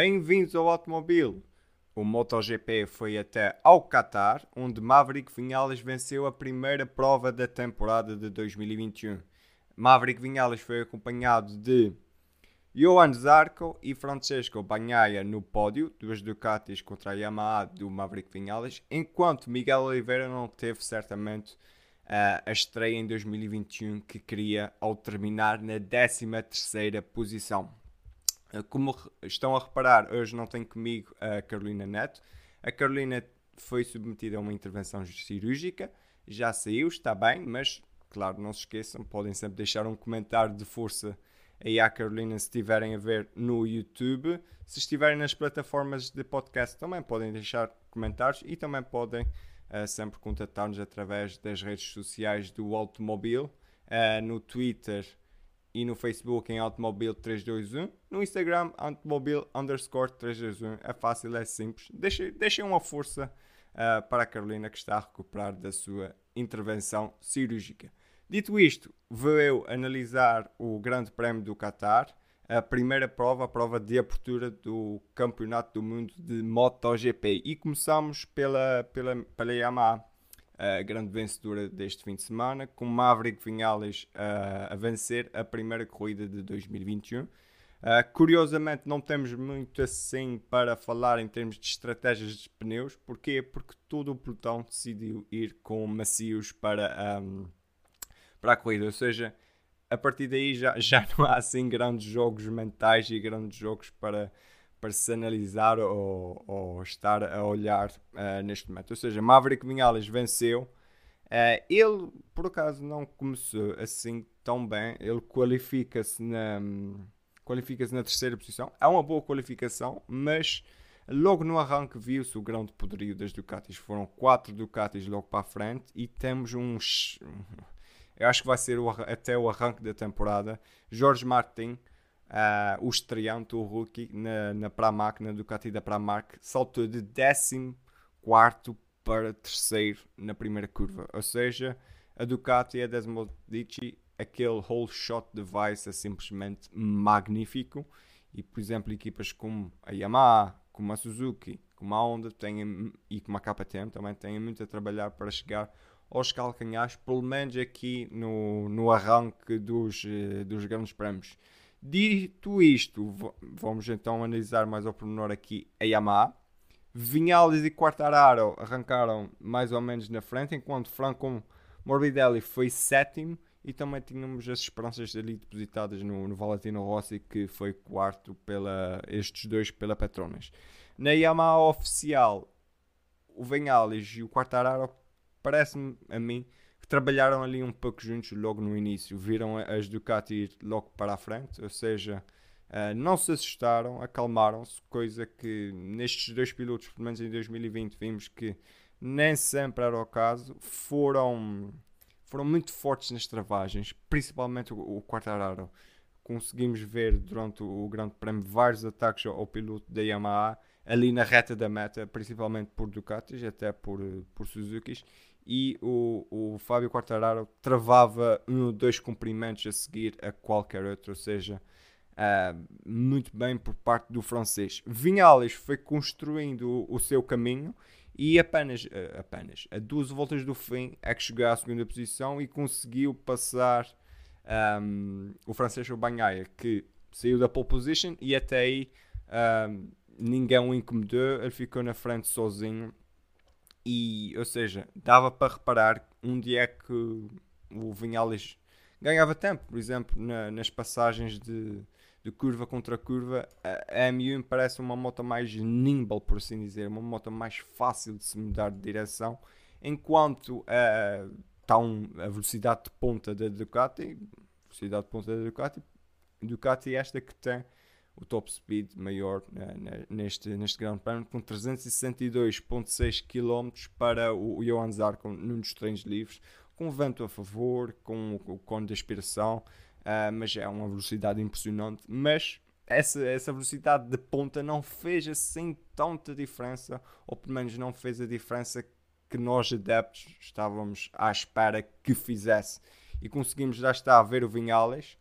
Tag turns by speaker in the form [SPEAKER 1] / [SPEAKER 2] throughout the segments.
[SPEAKER 1] Bem-vindos ao automóvel. O MotoGP foi até ao Qatar, onde Maverick Vinales venceu a primeira prova da temporada de 2021. Maverick Vinales foi acompanhado de Johan Zarco e Francesco Bagnaia no pódio, duas Ducatis contra a Yamaha do Maverick Vinales, enquanto Miguel Oliveira não teve certamente uh, a estreia em 2021 que queria ao terminar na 13ª posição. Uh, como estão a reparar, hoje não tenho comigo a Carolina Neto. A Carolina foi submetida a uma intervenção cirúrgica, já saiu, está bem, mas claro, não se esqueçam, podem sempre deixar um comentário de força aí à Carolina se estiverem a ver no YouTube. Se estiverem nas plataformas de podcast também podem deixar comentários e também podem uh, sempre contatar-nos através das redes sociais do Automóvel, uh, no Twitter e no Facebook em Automóvel 321, no Instagram Automóvel underscore 321. É fácil, é simples. Deixem, deixem uma força uh, para a Carolina que está a recuperar da sua intervenção cirúrgica. Dito isto, vou eu analisar o Grande Prémio do Qatar, a primeira prova, a prova de abertura do Campeonato do Mundo de MotoGP. E começamos pela, pela, pela Yamaha, a grande vencedora deste fim de semana, com Maverick Vinales a vencer a primeira corrida de 2021. Uh, curiosamente, não temos muito assim para falar em termos de estratégias de pneus. Porquê? Porque todo o pelotão decidiu ir com macios para. Um, para a corrida. Ou seja, a partir daí já, já não há assim grandes jogos mentais e grandes jogos para, analisar ou, ou estar a olhar uh, neste momento. Ou seja, Maverick Vinales venceu. Uh, ele, por acaso, não começou assim tão bem. Ele qualifica-se na, qualifica na terceira posição. É uma boa qualificação, mas logo no arranque viu-se o grande poderio das Ducatis. Foram quatro Ducatis logo para a frente e temos uns eu acho que vai ser o, até o arranque da temporada. Jorge Martin, uh, o estreante, o rookie, na, na Pramac, na Ducati da Pramac, saltou de 14 para terceiro na primeira curva. Ou seja, a Ducati e a Desmodici, aquele whole shot device é simplesmente magnífico. E, por exemplo, equipas como a Yamaha, como a Suzuki, como a Honda têm, e como a KTM também têm muito a trabalhar para chegar aos calcanhares, pelo menos aqui no, no arranque dos, eh, dos grandes prémios. Dito isto, vamos então analisar mais ao pormenor aqui a Yamaha. Vinales e Quartararo arrancaram mais ou menos na frente, enquanto Franco Morbidelli foi sétimo e também tínhamos as esperanças ali depositadas no, no Valentino Rossi, que foi quarto pela estes dois pela Petronas. Na Yamaha oficial, o Vinales e o Quartararo parece-me a mim trabalharam ali um pouco juntos logo no início. Viram as Ducati ir logo para a frente, ou seja, uh, não se assustaram, acalmaram-se, coisa que nestes dois pilotos, pelo menos em 2020, vimos que nem sempre era o caso. Foram, foram muito fortes nas travagens, principalmente o, o Quartararo. Conseguimos ver durante o Grande Prémio vários ataques ao, ao piloto da Yamaha ali na reta da meta, principalmente por Ducatis, até por, por Suzukis, e o, o Fábio Quartararo travava um ou dois cumprimentos a seguir a qualquer outro, ou seja, uh, muito bem por parte do francês. Vinales foi construindo o, o seu caminho e apenas, uh, apenas a duas voltas do fim é que chegou à segunda posição e conseguiu passar um, o francês Banhaia, que saiu da pole position e até aí um, ninguém o incomodou, ele ficou na frente sozinho. E, ou seja, dava para reparar um dia que o Vinhales ganhava tempo, por exemplo, na, nas passagens de, de, curva contra curva, a, a M1 parece uma moto mais nimble, por assim dizer, uma moto mais fácil de se mudar de direção, enquanto está um, a velocidade de ponta da Ducati, velocidade de ponta da Ducati, Ducati é esta que tem o top speed maior né, neste, neste Grande Prémio, com 362,6 km para o Johan Zarco num dos treinos livres, com vento a favor, com o cone de aspiração, uh, mas é uma velocidade impressionante. Mas essa, essa velocidade de ponta não fez assim tanta diferença, ou pelo menos não fez a diferença que nós adeptos estávamos à espera que fizesse. E conseguimos já estar a ver o Vinhales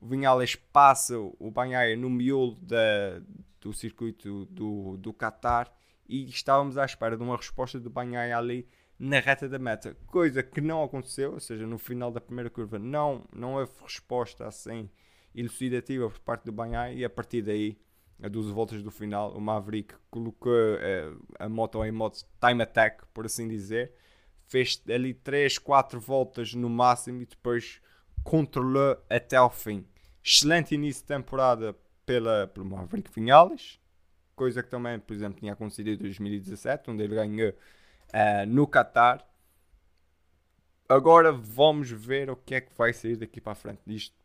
[SPEAKER 1] o Vinhales passa o Banhaia no miolo da, do circuito do, do Qatar e estávamos à espera de uma resposta do Banhai ali na reta da meta, coisa que não aconteceu, ou seja, no final da primeira curva não, não houve resposta assim elucidativa por parte do Banhai e a partir daí, a 12 voltas do final, o Maverick colocou eh, a moto em modo time attack, por assim dizer, fez ali 3, 4 voltas no máximo e depois controlou até ao fim. Excelente início de temporada pela, pelo Maverick Vinales, coisa que também, por exemplo, tinha acontecido em 2017, onde ele ganhou uh, no Qatar. Agora vamos ver o que é que vai sair daqui para a frente disto.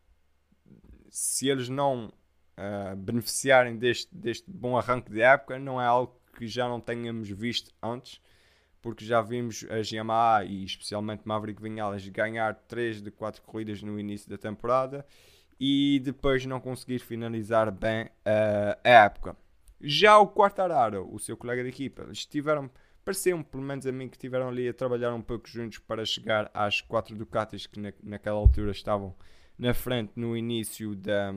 [SPEAKER 1] Se eles não uh, beneficiarem deste, deste bom arranque de época, não é algo que já não tenhamos visto antes, porque já vimos a Yamaha e especialmente Maverick Vinhales ganhar 3 de 4 corridas no início da temporada e depois não conseguir finalizar bem uh, a época. Já o Quartararo, o seu colega de equipa, estiveram Pareceu-me, pelo menos a mim, que estiveram ali a trabalhar um pouco juntos para chegar às quatro Ducatis que na, naquela altura estavam na frente no início da,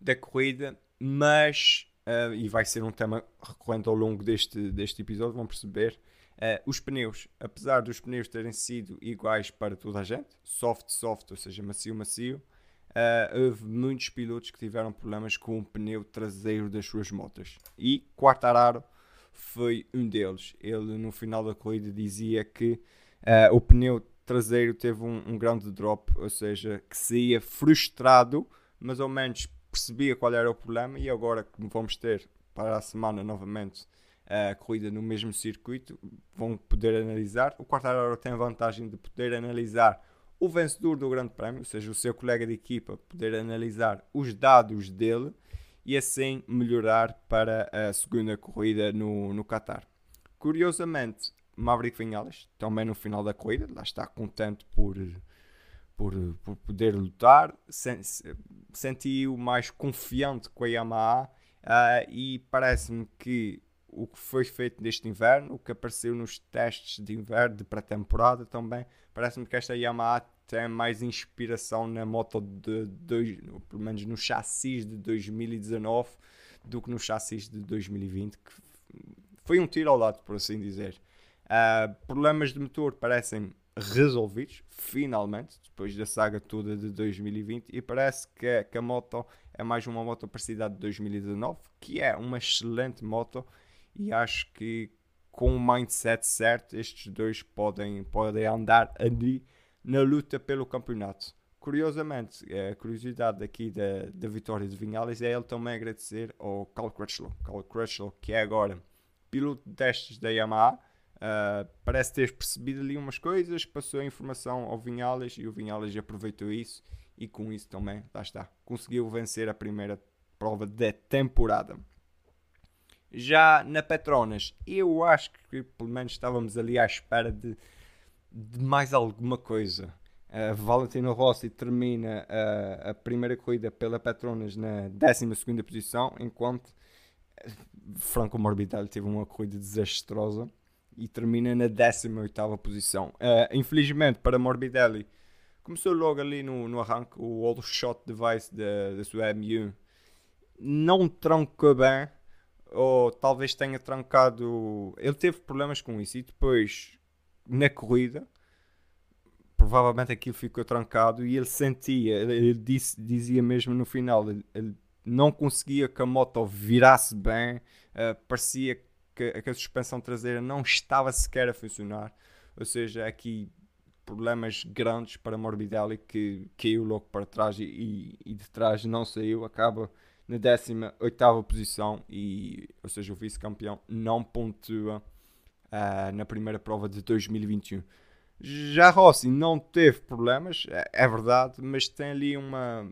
[SPEAKER 1] da corrida, mas, uh, e vai ser um tema recorrente ao longo deste, deste episódio, vão perceber, uh, os pneus, apesar dos pneus terem sido iguais para toda a gente, soft, soft, ou seja, macio, macio, uh, houve muitos pilotos que tiveram problemas com o pneu traseiro das suas motas. E Quartararo foi um deles. Ele no final da corrida dizia que uh, o pneu traseiro teve um, um, grande drop, ou seja, que saía frustrado, mas ao menos percebia qual era o problema e agora que vamos ter para a semana novamente a corrida no mesmo circuito, vão poder analisar. O Quartararo tem a vantagem de poder analisar o vencedor do Grande Prémio, ou seja, o seu colega de equipa, poder analisar os dados dele e assim melhorar para a segunda corrida no, no Qatar. Curiosamente, Maverick Vinales, também no final da corrida, lá está contente por, por, por poder lutar, sentiu mais confiante com a Yamaha uh, e parece-me que o que foi feito neste inverno, o que apareceu nos testes de inverno, de pré-temporada também, parece-me que esta Yamaha tem mais inspiração na moto de, de, pelo menos no chassis de 2019 do que no chassis de 2020 que foi um tiro ao lado por assim dizer. Uh, problemas de motor parecem resolvidos finalmente depois da saga toda de 2020 e parece que, que a moto é mais uma moto parecida de 2019 que é uma excelente moto e acho que com o mindset certo estes dois podem, podem andar ali na luta pelo campeonato. Curiosamente, a curiosidade aqui da, da vitória de Vinhales é ele também agradecer ao Carl Crutchlow. Carl Crutchlow, que é agora piloto de testes da Yamaha, uh, parece ter percebido ali umas coisas, passou a informação ao Vinhales e o Vinhales aproveitou isso e com isso também, lá está, conseguiu vencer a primeira prova da temporada. Já na Petronas, eu acho que pelo menos estávamos ali à espera de de mais alguma coisa. Uh, Valentino Rossi termina uh, a primeira corrida pela Petronas na 12 posição, enquanto Franco Morbidelli teve uma corrida desastrosa e termina na 18 posição. Uh, infelizmente para Morbidelli, começou logo ali no, no arranque o all shot device da, da sua M1 não trancou bem, ou talvez tenha trancado. Ele teve problemas com isso e depois na corrida, provavelmente aquilo ficou trancado e ele sentia, ele disse, dizia mesmo no final, ele, ele não conseguia que a moto virasse bem, uh, parecia que, que, a suspensão traseira não estava sequer a funcionar, ou seja, aqui problemas grandes para Morbidelli que caiu logo para trás e, e, e de trás não saiu, acaba na 18 posição e, ou seja, o vice-campeão não pontua uh, na primeira prova de 2021. Já Rossi não teve problemas, é, é verdade, mas tem ali uma,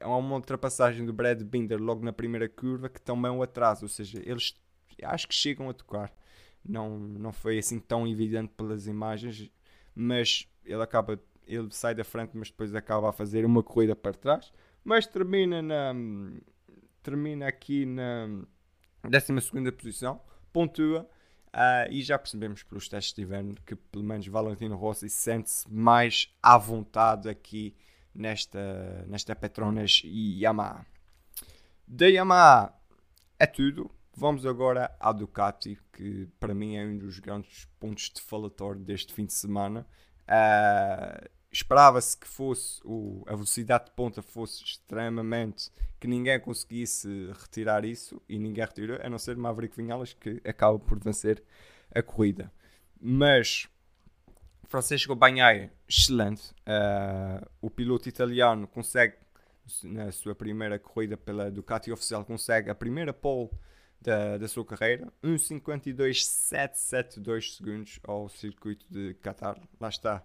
[SPEAKER 1] uma ultrapassagem do Brad Binder logo na primeira curva que também o atrasa, ou seja, eles acho que chegam a tocar. Não, não foi assim tão evidente pelas imagens, mas ele acaba, ele sai da frente, mas depois acaba a fazer uma corrida para trás, mas termina na termina aqui na 12 posição, pontua Uh, e já percebemos pelos testes de inverno que pelo menos Valentino Rossi sente-se mais à vontade aqui nesta, nesta Petronas e Yamaha. Da Yamaha é tudo. Vamos agora à Ducati, que para mim é um dos grandes pontos de falatório deste fim de semana. Uh, Esperava-se que fosse o, a velocidade de ponta fosse extremamente que ninguém conseguisse retirar isso e ninguém retirou, a não ser Maverick Vinhalas que acaba por vencer a corrida. Mas Francisco Bagnaia, excelente. Uh, o piloto italiano consegue, na sua primeira corrida pela Ducati oficial, consegue a primeira pole da, da sua carreira. 1.52.772 segundos ao circuito de Qatar. Lá está.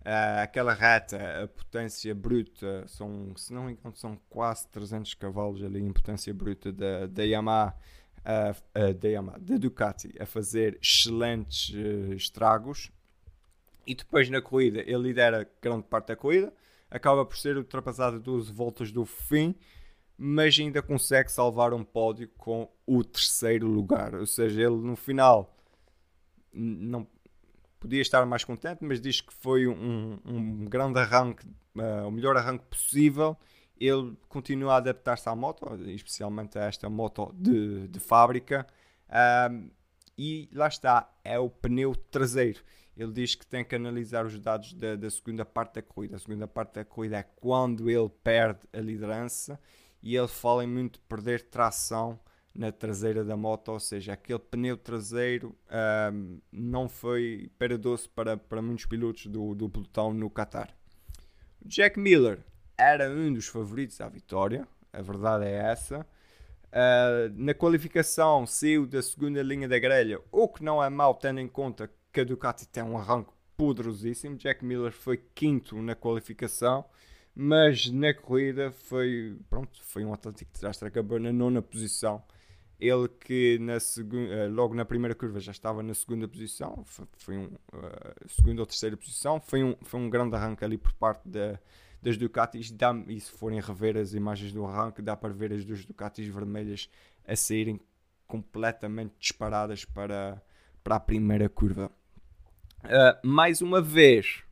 [SPEAKER 1] Uh, aquela reta, a potência bruta, são, se não me engano, são quase 300 cavalos ali em potência bruta da, da Yamaha, uh, uh, da Yamaha, da Ducati, a fazer excelentes estragos e depois na corrida ele lidera grande parte da corrida, acaba por ser ultrapassado 12 voltas do fim, mas ainda consegue salvar um pódio com o terceiro lugar. Ou seja, ele no final não podia estar mais contente, mas diz que foi um, um grande arranque, uh, o melhor arranque possível. Ele continua a adaptar-se à moto, especialmente a esta moto de, de fábrica. E lá está, é o pneu traseiro ele diz que tem que analisar os dados da, da, segunda parte da corrida. A segunda parte da corrida é quando ele perde a liderança e ele fala em muito perder tração na traseira da moto, ou seja, aquele pneu traseiro um, não foi para doce para, para muitos pilotos do, do pelotão no Qatar. Jack Miller era um dos favoritos à vitória, a verdade é essa. Uh, na qualificação saiu da segunda linha da grelha, o que não é mau tendo em conta que a Ducati tem um arranque poderosíssimo. Jack Miller foi quinto na qualificação, mas na corrida foi, pronto, foi um Atlético Desastre, acabou na nona posição. Ele que na segunda, eh, logo na primeira curva já estava na segunda posição, foi, um, uh, segunda ou terceira posição, foi um, foi um grande arranque ali por parte da, das Ducatis. Dá, e se forem rever as imagens do arranque, dá para ver as duas Ducatis vermelhas a saírem completamente disparadas para, para a primeira curva. Uh, mais uma vez,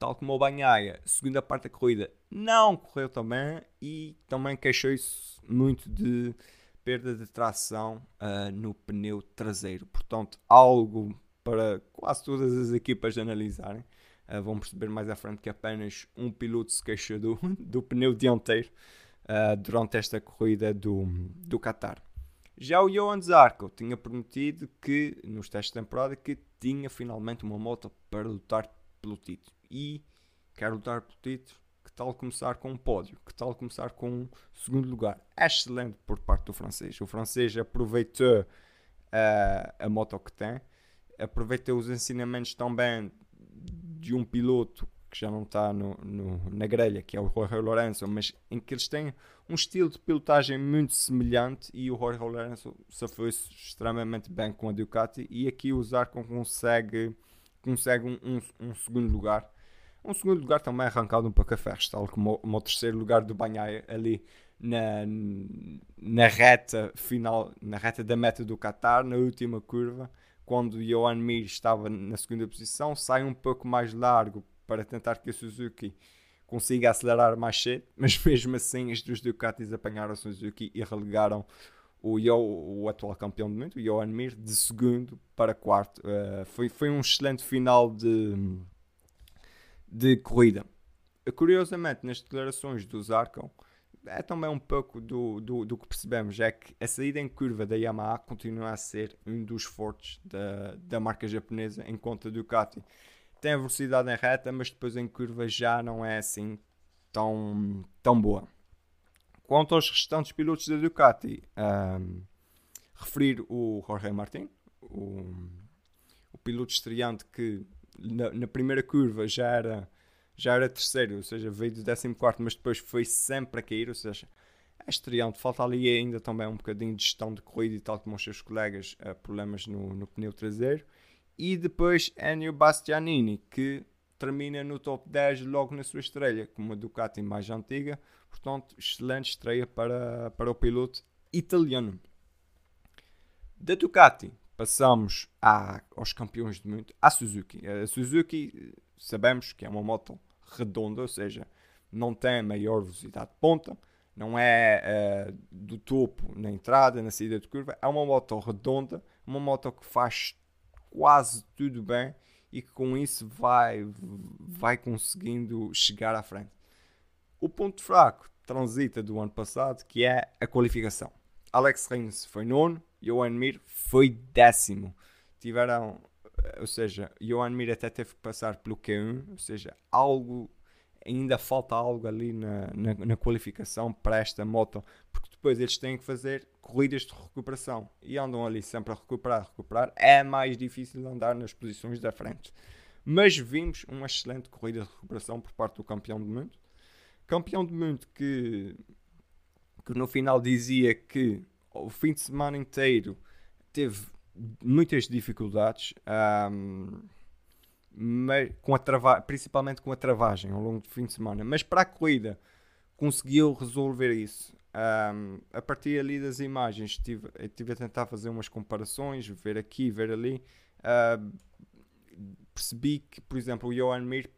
[SPEAKER 1] tal como o Banhaia, segunda parte da corrida não correu tão bem e também queixou-se muito de perda de tração uh, no pneu traseiro. Portanto, algo para quase todas as equipas analisarem. Uh, vão perceber mais à frente que apenas um piloto se queixou do, do pneu dianteiro uh, durante esta corrida do, do Qatar. Já o Johan Zarco tinha prometido que, nos testes de temporada, que tinha finalmente uma moto para lutar pelo título. E quer lutar pelo título, que tal começar com um pódio? Que tal começar com um segundo lugar? É excelente por parte do francês. O francês aproveitou uh, a moto que tem, aproveitou os ensinamentos também de um piloto que já não está no, no, na grelha, que é o Jorge Lourenço, mas em que eles têm um estilo de pilotagem muito semelhante e o Jorge Lourenço safou-se extremamente bem com a Ducati e aqui o Zarco consegue, consegue um, um, um, segundo lugar. Um segundo lugar também arrancado um pouco a ferros, tal como o, o terceiro lugar do Banhaia ali na, na reta final, na reta da meta do Qatar, na última curva, quando Johan Mir estava na segunda posição, sai um pouco mais largo para tentar que a Suzuki consiga acelerar mais cedo, mas mesmo assim as duas Ducatis apanharam a Suzuki e relegaram o, Yo, o atual campeão do mundo, o Johan Mir, de segundo para quarto. Uh, foi, foi um excelente final de, de corrida. Curiosamente, nas declarações do Zarco, é também um pouco do, do, do, que percebemos, é que a saída em curva da Yamaha continua a ser um dos fortes da, da marca japonesa, enquanto a Ducati tem a velocidade em reta, mas depois em curva já não é assim tão, tão boa. Quanto aos restantes pilotos da Ducati, um, referir o Jorge Martin, o, o piloto estreante que na, na, primeira curva já era, já era terceiro, ou seja, veio do 14, mas depois foi sempre a cair, ou seja, é estreante. Falta ali ainda também um bocadinho de gestão de corrida e tal como os seus colegas, uh, problemas no, no pneu traseiro. E depois Ennio Bastianini, que termina no top 10 logo na sua estreia, com uma Ducati mais antiga. Portanto, excelente estreia para, para o piloto italiano. Da Ducati, passamos a, aos campeões do mundo, a Suzuki. A Suzuki, sabemos que é uma moto redonda, ou seja, não tem maior velocidade de ponta, não é uh, do topo na entrada, na saída de curva, é uma moto redonda, uma moto que faz quase tudo bem e que com isso vai, vai conseguindo chegar à frente. O ponto fraco transita do ano passado, que é a qualificação. Alex Rins foi nono, Johan Mir foi décimo. Tiveram, ou seja, Johan Mir até teve que passar pelo Q1, ou seja, algo ainda falta algo ali na, na, na, qualificação para esta moto, porque depois eles têm que fazer corridas de recuperação e andam ali sempre a recuperar, recuperar. É mais difícil andar nas posições da frente. Mas vimos uma excelente corrida de recuperação por parte do campeão do mundo. Campeão do mundo que, que no final dizia que o fim de semana inteiro teve muitas dificuldades. Um, mas com a trava principalmente com a travagem ao longo do fim de semana. Mas para a corrida conseguiu resolver isso. Um, a partir ali das imagens estive, estive a tentar fazer umas comparações, ver aqui, ver ali. Uh, percebi que, por exemplo, o Johan Mir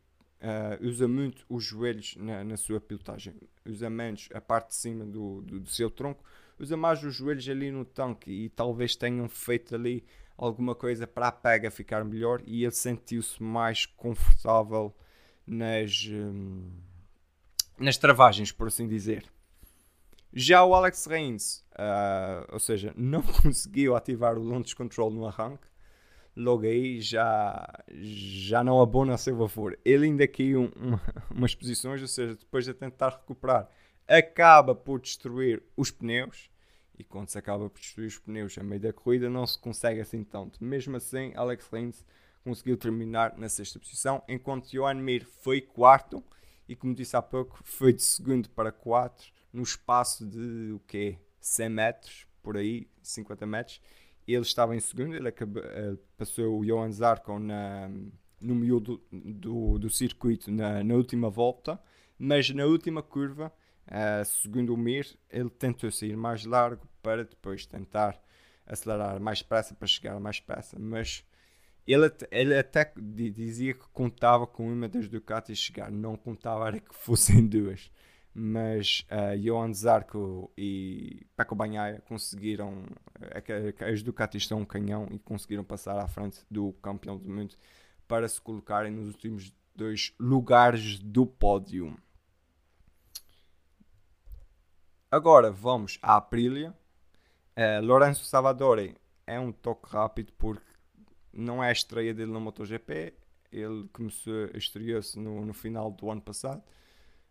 [SPEAKER 1] uh, usa muito os joelhos na, na, sua pilotagem, usa menos a parte de cima do, do, do seu tronco, usa mais os joelhos ali no tanque e talvez tenham feito ali alguma coisa para a pega ficar melhor e ele sentiu-se mais confortável nas, hum, nas travagens, por assim dizer. Já o Alex Reigns, uh, ou seja, não conseguiu ativar o launch control no arranque, logo aí já, já não abona a seu favor. Ele ainda caiu uma, umas posições, ou seja, depois de tentar recuperar, acaba por destruir os pneus e quando se acaba por destruir os pneus a meio da corrida não se consegue assim tanto. Mesmo assim, Alex Rins conseguiu terminar na sexta posição, enquanto Johan Mir foi quarto e como disse há pouco, foi de segundo para quatro no espaço de o quê? 100 metros, por aí, 50 metros. Ele estava em segundo, ele acabou, uh, passou o Johan Zarco na, no meio do, do, do circuito na, na última volta, mas na última curva Uh, segundo o Mir, ele tentou sair mais largo para depois tentar acelerar mais depressa para chegar mais depressa, mas ele, ele até dizia que contava com uma das Ducatis chegar, não contava era que fossem duas. Mas uh, Johan Zarco e Paco Banhaia conseguiram, uh, as Ducatis são um canhão e conseguiram passar à frente do campeão do mundo para se colocarem nos últimos dois lugares do pódio. Agora vamos à Aprilia. Uh, Lourenço Savadori é um toque rápido porque não é a estreia dele no MotoGP. Ele começou, estreou-se no, no final do ano passado.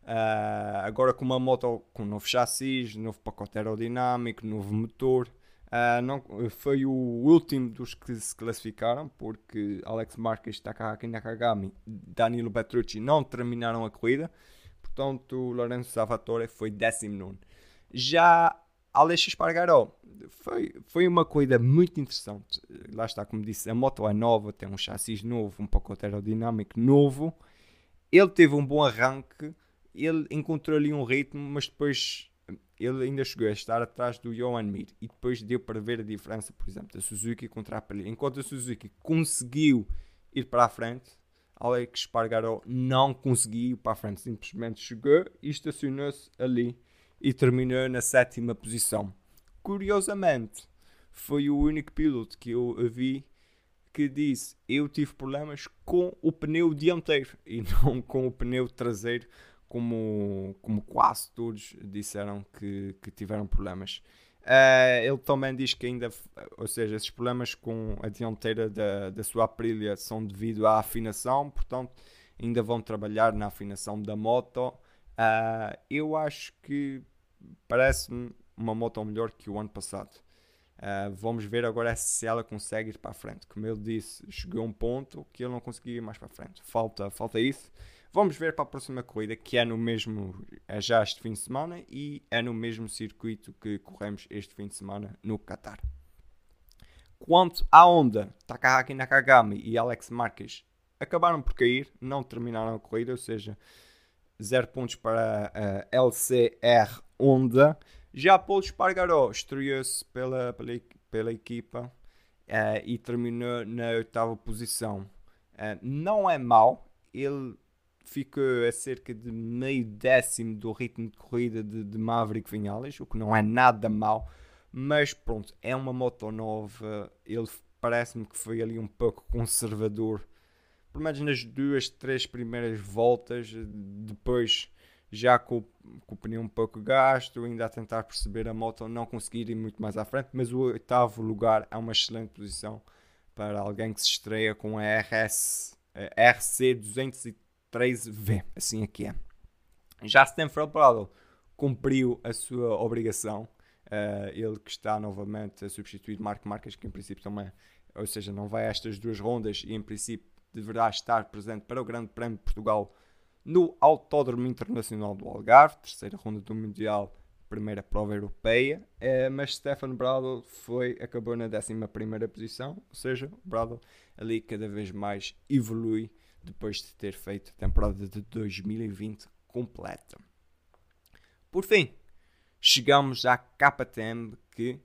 [SPEAKER 1] Uh, agora com uma moto com novo chassis, novo pacote aerodinâmico, novo motor. Uh, não, foi o último dos que se classificaram, porque Alex Marques, Takahaki Nakagami Danilo Petrucci não terminaram a corrida. Portanto, Lourenço Salvatore foi 19. Já Alex Espargaró foi, foi uma corrida muito interessante. Lá está, como disse, a moto é nova, tem um chassis novo, um pacote aerodinâmico novo. Ele teve um bom arranque, ele encontrou ali um ritmo, mas depois ele ainda chegou a estar atrás do Johan Mir e depois deu para ver a diferença, por exemplo, da Suzuki contra a Aprilia. Enquanto a Suzuki conseguiu ir para a frente, Alex Espargaró não conseguiu ir para a frente, simplesmente chegou e estacionou-se ali e terminou na sétima posição. Curiosamente, foi o único piloto que eu vi que disse eu tive problemas com o pneu dianteiro e não com o pneu traseiro, como, como quase todos disseram que, que tiveram problemas. Uh, ele também diz que ainda, ou seja, esses problemas com a dianteira da, da sua Aprilia são devido à afinação, portanto, ainda vão trabalhar na afinação da moto. Uh, eu acho que parece-me uma moto melhor que o ano passado. Uh, vamos ver agora se ela consegue ir para a frente. Como ele disse, chegou a um ponto que ele não conseguia ir mais para a frente. Falta, falta isso. Vamos ver para a próxima corrida, que é no mesmo, é já este fim de semana e é no mesmo circuito que corremos este fim de semana no Qatar. Quanto à Honda, Takahaki Nakagami e Alex Marques acabaram por cair, não terminaram a corrida, ou seja, 0 pontos para a LCR Honda. Já Paul Espargaró estreou-se pela, pela, pela equipa uh, e terminou na oitava posição. Uh, não é mau, ele ficou a cerca de meio décimo do ritmo de corrida de, de Maverick Vinales, o que não é nada mau, mas pronto, é uma moto nova, ele parece-me que foi ali um pouco conservador, pelo menos nas duas, três primeiras voltas, depois já com, com o pneu um pouco gasto, ainda a tentar perceber a moto, não conseguir ir muito mais à frente, mas o oitavo lugar é uma excelente posição para alguém que se estreia com a RS, a RC213V, assim aqui é. Já Stanford Bradle cumpriu a sua obrigação, uh, ele que está novamente a substituir Marco Marques, que em princípio também, ou seja, não vai a estas duas rondas e em princípio deverá estar presente para o Grande Prémio de Portugal no Autódromo Internacional do Algarve, terceira ronda do Mundial, primeira prova europeia, é, mas Stefan Bradl foi, acabou na 11 posição, ou seja, o Bradl ali cada vez mais evolui depois de ter feito a temporada de 2020 completa. Por fim, chegamos à KTM que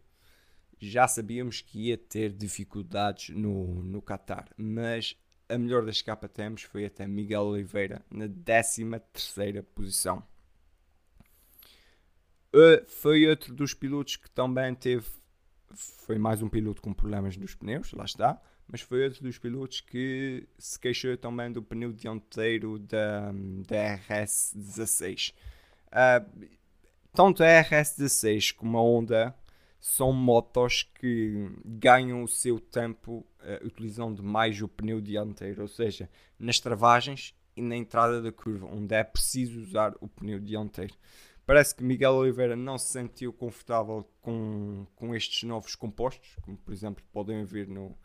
[SPEAKER 1] já sabíamos que ia ter dificuldades no, no Qatar, mas a melhor das KTMs foi até Miguel Oliveira na 13 posição. Uh, foi outro dos pilotos que também teve. Foi mais um piloto com problemas nos pneus, lá está. Mas foi outro dos pilotos que se queixou também do pneu dianteiro da, da RS16. Uh, tanto a RS16 como a Honda são motos que ganham o seu tempo uh, utilizando mais o pneu dianteiro, ou seja, nas travagens e na entrada da curva, onde é preciso usar o pneu dianteiro. Parece que Miguel Oliveira não se sentiu confortável com, com estes novos compostos, como por exemplo podem ver no,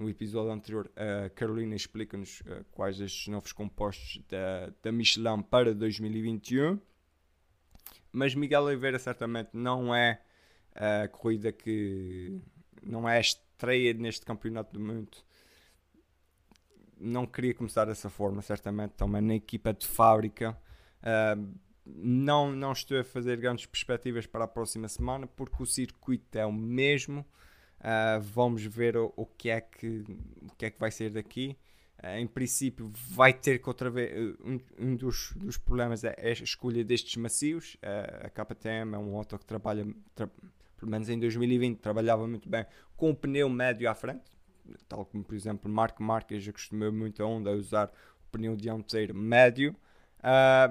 [SPEAKER 1] no episódio anterior, a Carolina explica-nos uh, quais estes novos compostos da, da Michelin para 2021. Mas Miguel Oliveira certamente não é a corrida que não é a estreia neste campeonato do mundo. Não queria começar dessa forma, certamente, também na equipa de fábrica. Uh, não, não estou a fazer grandes perspectivas para a próxima semana porque o circuito é o mesmo. Uh, vamos ver o, o, que é que, o que é que vai ser daqui. Uh, em princípio, vai ter que outra vez. Um, um dos, dos problemas é, é, a escolha destes macios. Uh, a KTM é um auto que trabalha, tra pelo menos em 2020, trabalhava muito bem com o pneu médio à frente. Tal como, por exemplo, Marco Marques acostumou muito a onda a usar o pneu dianteiro médio.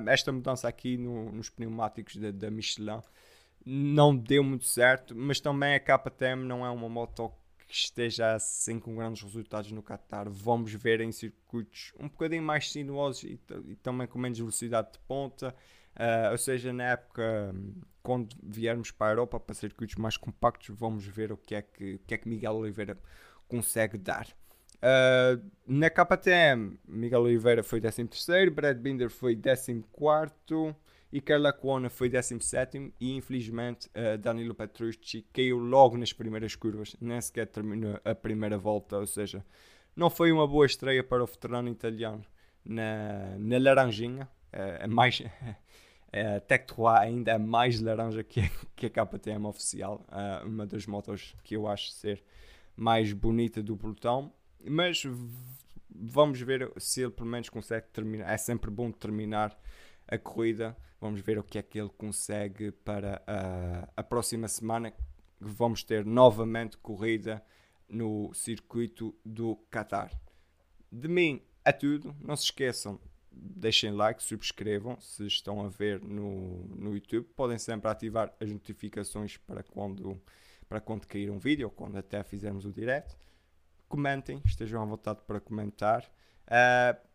[SPEAKER 1] Esta mudança aqui no, nos pneumáticos da, da, Michelin não deu muito certo, mas também a KTM não é uma moto que esteja assim com grandes resultados no Qatar. Vamos ver em circuitos um bocadinho mais sinuosos e, e também com menos velocidade de ponta. Uh, ou seja, na época, quando viermos para a Europa, para circuitos mais compactos, vamos ver o que é que, o que, é que Miguel Oliveira consegue dar. Uh, na KTM, Miguel Oliveira foi 13, Brad Binder foi 14 e Carla Cuona foi 17 e infelizmente uh, Danilo Petrucci caiu logo nas primeiras curvas, nem sequer terminou a primeira volta, ou seja, não foi uma boa estreia para o veterano italiano na, na Laranjinha, uh, é mais, a Tech 3 ainda é mais laranja que que a KTM oficial, uma das motos que eu acho ser mais bonita do pelotão mas vamos ver se ele pelo menos consegue terminar. É sempre bom terminar a corrida. Vamos ver o que é que ele consegue para a, a próxima semana. Vamos ter novamente corrida no circuito do Qatar. De mim é tudo. Não se esqueçam, deixem like, subscrevam se estão a ver no, no YouTube. Podem sempre ativar as notificações para quando, para quando cair um vídeo ou quando até fizermos o direct comentem, estejam à vontade para comentar. Uh,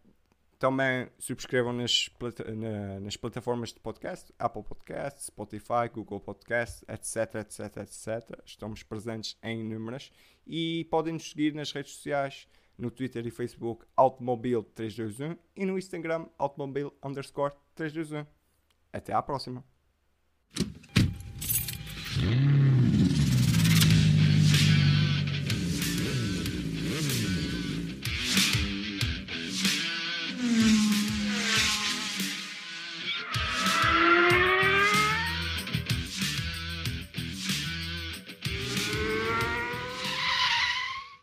[SPEAKER 1] também subscrevam nas, na, nas plataformas de podcast, Apple Podcast, Spotify, Google Podcast, etc, etc, etc. Estamos presentes em inúmeras e podem nos seguir nas redes sociais, no Twitter e Facebook, Automobile321 e no Instagram, Automobile 321. Até à próxima!